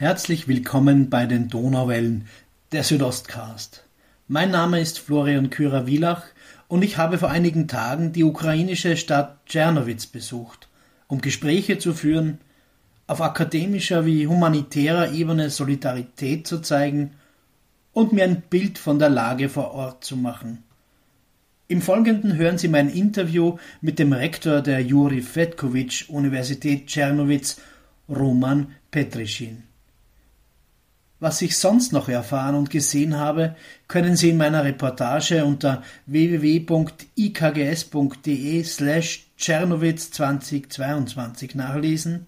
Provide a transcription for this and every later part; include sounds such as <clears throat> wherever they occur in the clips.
Herzlich willkommen bei den Donauwellen, der Südostcast. Mein Name ist Florian Kürer-Wielach und ich habe vor einigen Tagen die ukrainische Stadt Tschernowitz besucht, um Gespräche zu führen, auf akademischer wie humanitärer Ebene Solidarität zu zeigen und mir ein Bild von der Lage vor Ort zu machen. Im Folgenden hören Sie mein Interview mit dem Rektor der Juri Fetkovic Universität Tschernowitz, Roman Petrischin. Was ich sonst noch erfahren und gesehen habe, können Sie in meiner Reportage unter www.ikgs.de slash Czernowitz 2022 nachlesen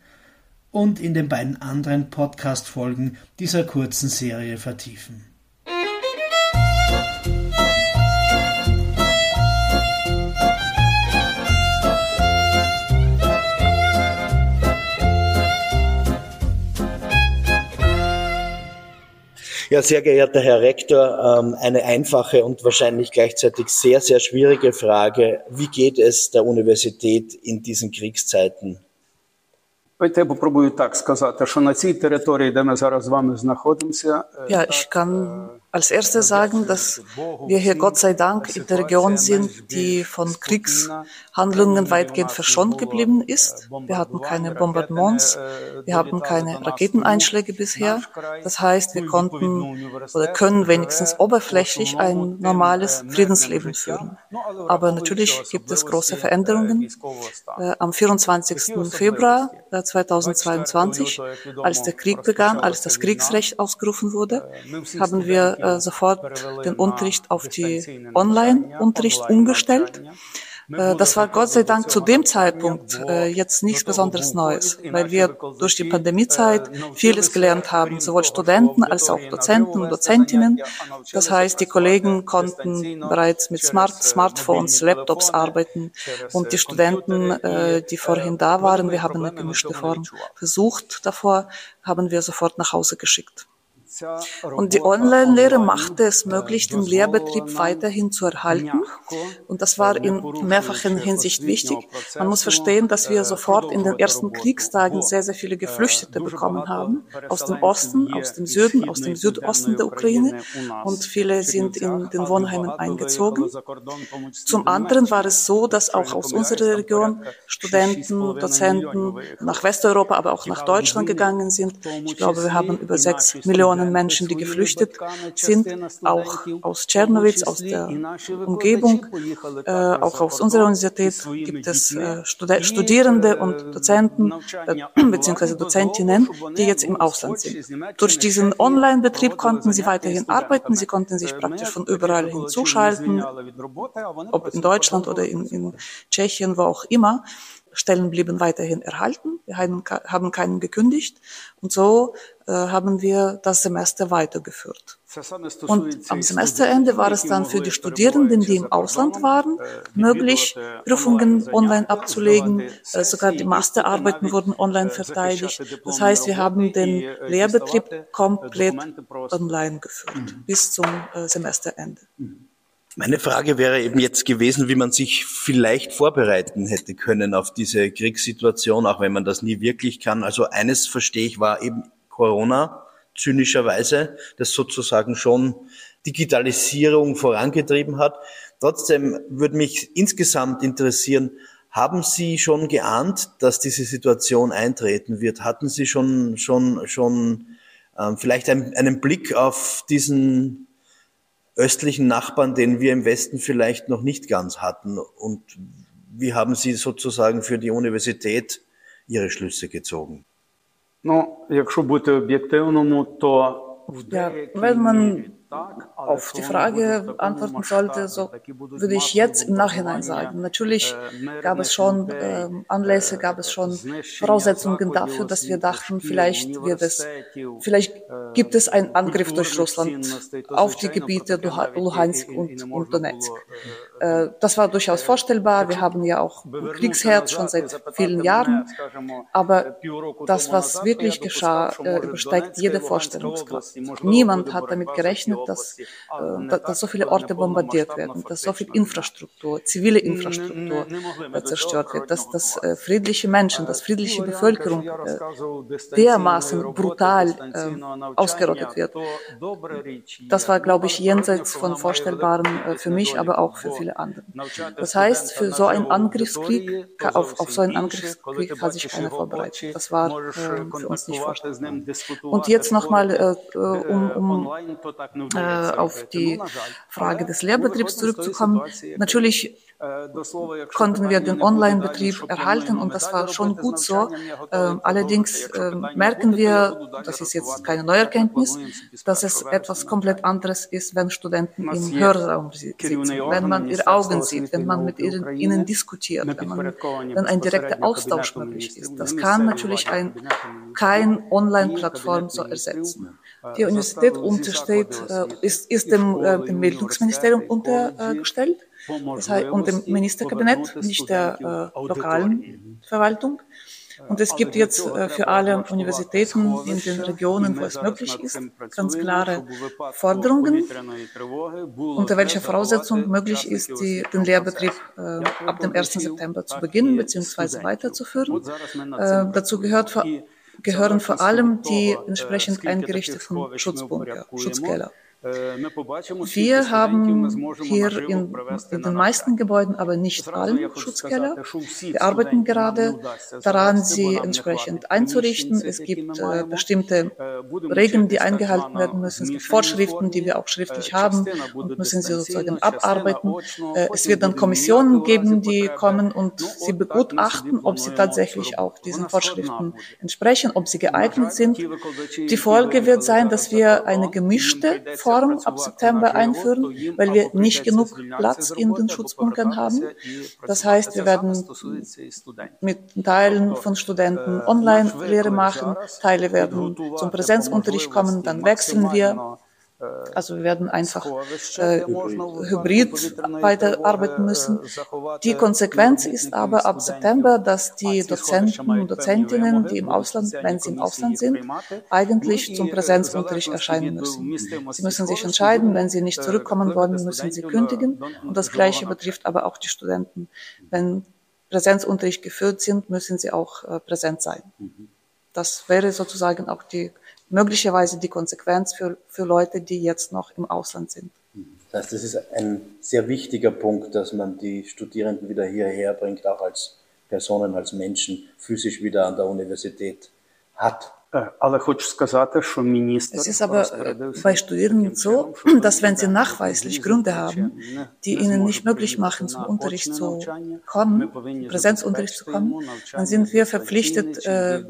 und in den beiden anderen Podcast-Folgen dieser kurzen Serie vertiefen. Ja, sehr geehrter Herr Rektor, ähm, eine einfache und wahrscheinlich gleichzeitig sehr, sehr schwierige Frage. Wie geht es der Universität in diesen Kriegszeiten? Ja, ich kann als erstes sagen, dass wir hier Gott sei Dank in der Region sind, die von Kriegshandlungen weitgehend verschont geblieben ist. Wir hatten keine Bombardements, wir hatten keine Raketeneinschläge bisher. Das heißt, wir konnten oder können wenigstens oberflächlich ein normales Friedensleben führen. Aber natürlich gibt es große Veränderungen. Äh, am 24. Februar 2022, als der Krieg begann, als das Kriegsrecht ausgerufen wurde, haben wir äh, sofort den Unterricht auf die Online-Unterricht umgestellt. Äh, das war Gott sei Dank zu dem Zeitpunkt äh, jetzt nichts Besonderes Neues, weil wir durch die Pandemiezeit vieles gelernt haben, sowohl Studenten als auch Dozenten und Dozentinnen. Das heißt, die Kollegen konnten bereits mit Smart Smartphones, Laptops arbeiten und die Studenten, die vorhin da waren, wir haben eine gemischte Form versucht davor, haben wir sofort nach Hause geschickt. Und die Online-Lehre machte es möglich, den Lehrbetrieb weiterhin zu erhalten. Und das war in mehrfachen Hinsicht wichtig. Man muss verstehen, dass wir sofort in den ersten Kriegstagen sehr, sehr viele Geflüchtete bekommen haben. Aus dem Osten, aus dem Süden, aus dem Südosten der Ukraine. Und viele sind in den Wohnheimen eingezogen. Zum anderen war es so, dass auch aus unserer Region Studenten, Dozenten nach Westeuropa, aber auch nach Deutschland gegangen sind. Ich glaube, wir haben über sechs Millionen Menschen, die geflüchtet sind, auch aus Tschernowitz, aus der Umgebung, äh, auch aus unserer Universität gibt es äh, Studierende und Dozenten äh, <clears throat> bzw. Dozentinnen, die jetzt im Ausland sind. Durch diesen Online-Betrieb konnten sie weiterhin arbeiten, sie konnten sich praktisch von überall hin zuschalten, ob in Deutschland oder in, in Tschechien, wo auch immer. Stellen blieben weiterhin erhalten. Wir haben keinen gekündigt. Und so äh, haben wir das Semester weitergeführt. Und am Semesterende war es dann für die Studierenden, die im Ausland waren, möglich, Prüfungen online abzulegen. Äh, sogar die Masterarbeiten wurden online verteidigt. Das heißt, wir haben den Lehrbetrieb komplett online geführt bis zum äh, Semesterende. Meine Frage wäre eben jetzt gewesen, wie man sich vielleicht vorbereiten hätte können auf diese Kriegssituation, auch wenn man das nie wirklich kann. Also eines verstehe ich war eben Corona, zynischerweise, das sozusagen schon Digitalisierung vorangetrieben hat. Trotzdem würde mich insgesamt interessieren, haben Sie schon geahnt, dass diese Situation eintreten wird? Hatten Sie schon, schon, schon ähm, vielleicht einen, einen Blick auf diesen östlichen Nachbarn, den wir im Westen vielleicht noch nicht ganz hatten? Und wie haben Sie sozusagen für die Universität Ihre Schlüsse gezogen? Ну, якщо бути об'єктивному, то ja, wenn man auf die Frage antworten sollte, so würde ich jetzt im Nachhinein sagen. Natürlich gab es schon äh, Anlässe, gab es schon Voraussetzungen dafür, dass wir dachten, vielleicht wird es, vielleicht gibt es einen Angriff durch Russland auf die Gebiete Luhansk und, und Donetsk. Äh, das war durchaus vorstellbar. Wir haben ja auch Kriegsherd schon seit vielen Jahren. Aber das, was wirklich geschah, äh, übersteigt jede Vorstellungskraft. Niemand hat damit gerechnet, dass, äh, dass so viele Orte bombardiert werden, dass so viel Infrastruktur, zivile Infrastruktur äh, zerstört wird, dass, dass äh, friedliche Menschen, dass friedliche Bevölkerung äh, dermaßen brutal äh, ausgerottet wird. Das war, glaube ich, jenseits von Vorstellbaren äh, für mich, aber auch für viele andere. Das heißt, für so einen Angriffskrieg, auf, auf so einen Angriffskrieg hat sich keiner vorbereitet. Das war äh, für uns nicht vorstellbar. Und jetzt nochmal, äh, um, um äh, auf die Frage des Lehrbetriebs zurückzukommen. Natürlich konnten wir den Online-Betrieb erhalten und das war schon gut so. Allerdings merken wir, das ist jetzt keine neue Erkenntnis, dass es etwas komplett anderes ist, wenn Studenten im Hörraum sitzen, wenn man ihre Augen sieht, wenn man mit ihnen diskutiert, wenn, man, wenn ein direkter Austausch möglich ist. Das kann natürlich ein, kein Online-Plattform so ersetzen. Die Universität untersteht, ist, ist dem, äh, dem Bildungsministerium untergestellt das heißt, und dem Ministerkabinett, nicht der äh, lokalen Verwaltung. Und es gibt jetzt für alle Universitäten in den Regionen, wo es möglich ist, ganz klare Forderungen, unter welcher Voraussetzung möglich ist, die, den Lehrbetrieb äh, ab dem 1. September zu beginnen bzw. weiterzuführen. Äh, dazu gehört vor, gehören vor allem die entsprechend eingerichteten Schutzbunker, Schutzkeller. Wir haben hier in, in, den meisten Gebäuden, aber nicht allen Schutzkeller. Wir arbeiten gerade daran, sie entsprechend einzurichten. Es gibt äh, bestimmte Regeln, die eingehalten werden müssen. Es gibt Vorschriften, die wir auch schriftlich haben und müssen sie sozusagen abarbeiten. Äh, es wird dann Kommissionen geben, die kommen und sie begutachten, ob sie tatsächlich auch diesen Vorschriften entsprechen, ob sie geeignet sind. Die Folge wird sein, dass wir eine gemischte Form Form ab September einführen, weil wir nicht genug Platz in den Schutzbunkern haben. Das heißt, wir werden mit Teilen von Studenten Online-Lehre machen, Teile werden zum Präsenzunterricht kommen, dann wechseln wir. Also wir werden einfach äh, hybrid weiterarbeiten müssen. Die Konsequenz ist aber ab September, dass die Dozenten und Dozentinnen, die im Ausland, wenn sie im Ausland sind, eigentlich zum Präsenzunterricht erscheinen müssen. Sie müssen sich entscheiden, wenn sie nicht zurückkommen wollen, müssen sie kündigen. Und das Gleiche betrifft aber auch die Studenten. Wenn Präsenzunterricht geführt sind, müssen sie auch äh, präsent sein. Das wäre sozusagen auch die möglicherweise die Konsequenz für, für Leute, die jetzt noch im Ausland sind. Das heißt, das ist ein sehr wichtiger Punkt, dass man die Studierenden wieder hierher bringt, auch als Personen, als Menschen physisch wieder an der Universität hat. Es ist aber bei Studierenden so, dass wenn sie nachweislich Gründe haben, die ihnen nicht möglich machen, zum Unterricht zu kommen, Präsenzunterricht zu kommen, dann sind wir verpflichtet, äh,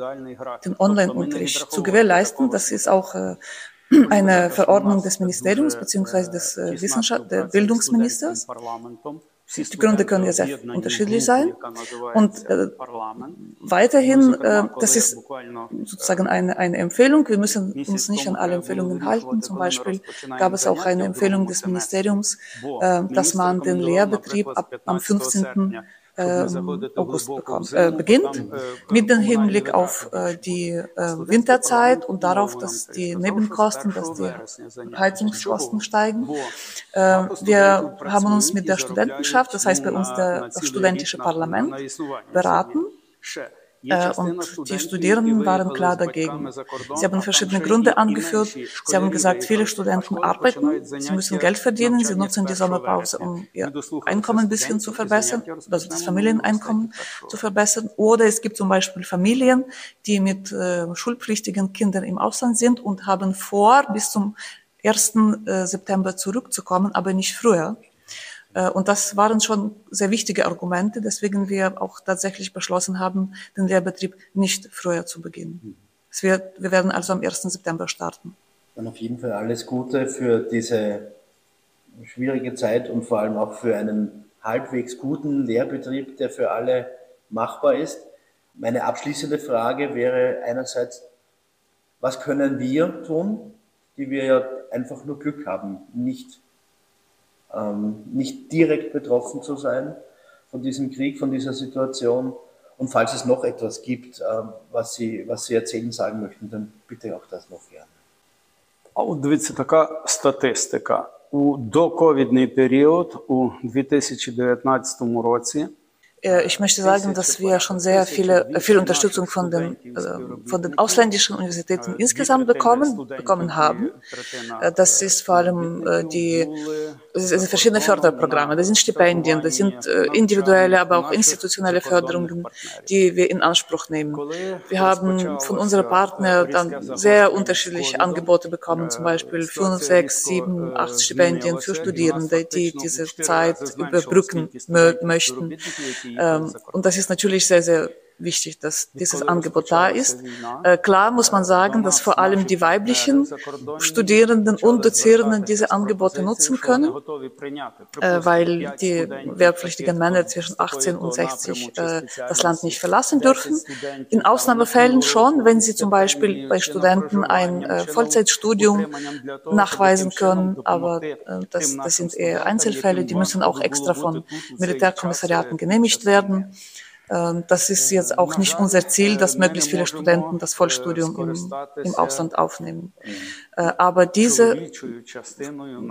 den Online-Unterricht zu gewährleisten. Das ist auch äh, <clears throat> eine Verordnung des Ministeriums bzw. des äh, Wissenschaft der Bildungsministers. Die Gründe können ja sehr unterschiedlich sein. Und äh, weiterhin, äh, das ist sozusagen eine, eine Empfehlung. Wir müssen uns nicht an alle Empfehlungen halten. Zum Beispiel gab es auch eine Empfehlung des Ministeriums, äh, dass man den Lehrbetrieb ab am 15 ähm, August bekommt, äh, beginnt, mit dem Hinblick auf äh, die äh, Winterzeit und darauf, dass die Nebenkosten, dass die Heizungskosten steigen. Wir haben uns mit der Studentenschaft, das heißt bei uns der, das studentische Parlament, beraten und die Studierenden waren klar dagegen. Sie haben verschiedene Gründe angeführt. Sie haben gesagt, viele Studenten arbeiten, sie müssen Geld verdienen, sie nutzen die Sommerpause, um ihr Einkommen ein bisschen zu verbessern, also das Familieneinkommen zu verbessern. Oder es gibt zum Beispiel Familien, die mit äh, schulpflichtigen Kindern im Ausland sind und haben vor, bis zum 1. Äh, September zurückzukommen, aber nicht früher. Äh, und das waren schon sehr wichtige Argumente, deswegen wir auch tatsächlich beschlossen haben, den Lehrbetrieb nicht früher zu beginnen. Wird, wir werden also am 1. September starten. Dann auf jeden Fall alles Gute für diese schwierige Zeit und vor allem auch für einen halbwegs guten Lehrbetrieb, der für alle machbar ist. Meine abschließende Frage wäre einerseits, was können wir tun, die wir ja einfach nur Glück haben, nicht ähm, nicht direkt betroffen zu sein von diesem Krieg, von dieser Situation. Und falls es noch etwas gibt, äh, was, Sie, was Sie erzählen, sagen möchten, dann bitte auch das noch gerne. Дивіться, така статистика. У доковідний період у 2019 році Äh, ich möchte sagen, dass wir schon sehr viele, äh, viel Unterstützung von den, äh, von den ausländischen Universitäten insgesamt bekommen, bekommen haben. Das ist vor allem die, das sind verschiedene Förderprogramme, das sind Stipendien, das sind individuelle, aber auch institutionelle Förderungen, die wir in Anspruch nehmen. Wir haben von unseren Partnern dann sehr unterschiedliche Angebote bekommen, zum Beispiel fünf, sechs, sieben, acht Stipendien für Studierende, die diese Zeit überbrücken möchten. Ähm, und das ist natürlich sehr, sehr wichtig, dass dieses Angebot da ist. Äh, klar muss man sagen, dass vor allem die weiblichen Studierenden und Dozierenden diese Angebote nutzen können, äh, weil die wehrpflichtigen Männer zwischen 18 und 60 äh, das Land nicht verlassen dürfen. In Ausnahmefällen schon, wenn sie zum Beispiel bei Studenten ein Vollzeitstudium nachweisen können, aber das, das sind eher Einzelfälle, die müssen auch extra von Militärkommissariaten genehmigt werden. Ähm, das ist jetzt auch nicht unser Ziel, dass möglichst viele Studenten das Vollstudium im, im Ausland aufnehmen. Äh, aber diese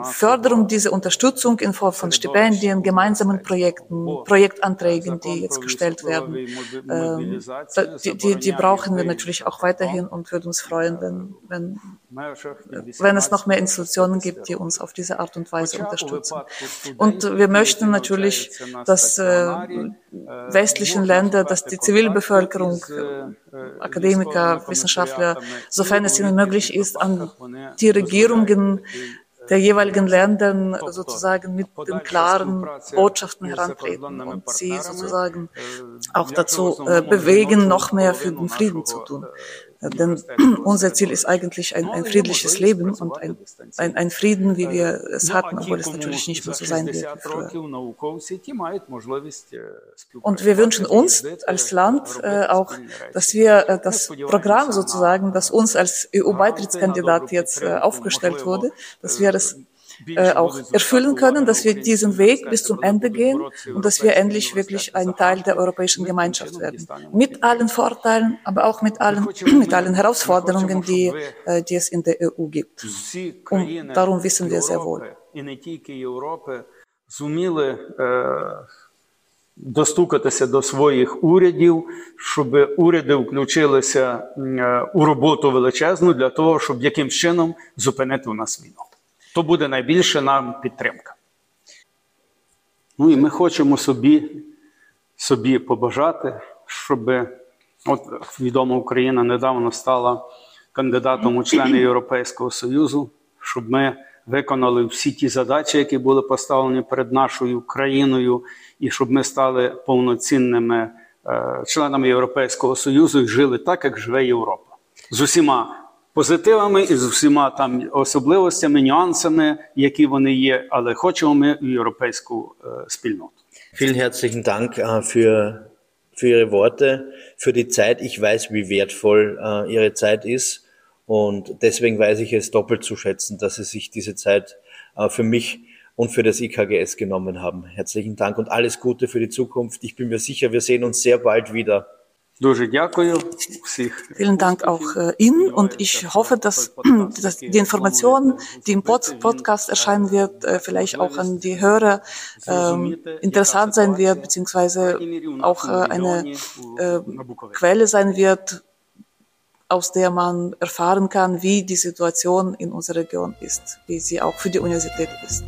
Förderung, diese Unterstützung in Form von Stipendien, gemeinsamen Projekten, Projektanträgen, die jetzt gestellt werden, ähm, die, die, die brauchen wir natürlich auch weiterhin und würden uns freuen, wenn, wenn, wenn es noch mehr Institutionen gibt, die uns auf diese Art und Weise unterstützen. Und wir möchten natürlich, dass äh, westlichen Länder, dass die Zivilbevölkerung, Akademiker, Wissenschaftler, sofern es ihnen möglich ist, an die Regierungen der jeweiligen Ländern sozusagen mit den klaren Botschaften herantreten und sie sozusagen auch dazu bewegen, noch mehr für den Frieden zu tun. Denn <clears throat> unser Ziel ist eigentlich ein, ein friedliches Leben und ein, ein, ein, Frieden, wie wir es hatten, obwohl es natürlich nicht mehr so sein wird wie früher. Und wir wünschen uns als Land äh, auch, dass wir äh, das Programm sozusagen, das uns als EU-Beitrittskandidat jetzt äh, aufgestellt wurde, dass wir das äh, auch erfüllen können, dass wir diesen Weg bis zum Ende gehen und dass wir endlich wirklich ein Teil der europäischen Gemeinschaft werden. Mit allen Vorteilen, aber auch mit allen, <clears throat> mit allen Herausforderungen, die, äh, die es in der EU gibt. Und darum wissen wir sehr wohl. Достукатися до своїх урядів, щоб уряди включилися у роботу величезну для того, щоб яким чином зупинити у нас війну. То буде найбільше нам підтримка. Ну і ми хочемо собі собі побажати, щоб от відома Україна недавно стала кандидатом у члени <clears throat> Європейського Союзу, щоб ми виконали всі ті задачі, які були поставлені перед нашою країною, і щоб ми стали повноцінними е, членами Європейського Союзу і жили так, як живе Європа. З усіма позитивами і з усіма там особливостями, нюансами, які вони є, але хочемо ми європейську спільноту. Vielen herzlichen Dank uh, für, für Ihre Worte, für die Zeit. Ich weiß, wie wertvoll uh, Ihre Zeit ist und deswegen weiß ich es doppelt zu schätzen, dass Sie sich diese Zeit uh, für mich und für das IKGS genommen haben. Herzlichen Dank und alles Gute für die Zukunft. Ich bin mir sicher, wir sehen uns sehr bald wieder. Vielen Dank auch äh, Ihnen und ich hoffe, dass, <clears throat> dass die Information, die im Pod Podcast erscheinen wird, äh, vielleicht auch an die Hörer äh, interessant sein wird, beziehungsweise auch äh, eine äh, Quelle sein wird, aus der man erfahren kann, wie die Situation in unserer Region ist, wie sie auch für die Universität ist.